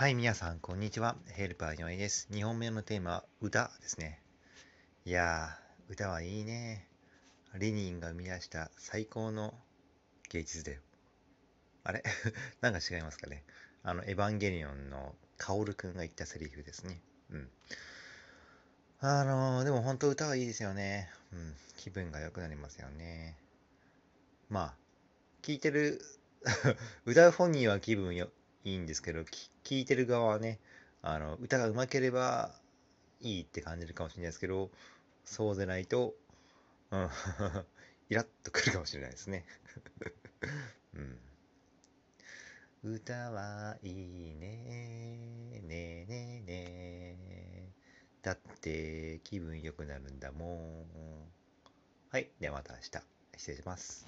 はい、皆さん、こんにちは。ヘルパーにわいです。2本目のテーマは歌ですね。いやー、歌はいいね。レニンが生み出した最高の芸術だよ。あれ？なんか違いますかね。あの、エヴァンゲリオンのカオルくんが言ったセリフですね。うん。あのー、でも本当歌はいいですよね。うん。気分が良くなりますよね。まあ、聴いてる 歌う本人は気分よいいんですけど、聞いてる側はね、あの、歌が上手ければいいって感じるかもしれないですけど、そうでないと、うん、イラッとくるかもしれないですね。うん。歌はいいねねえねえねだって気分良くなるんだもん。はい。ではまた明日。失礼します。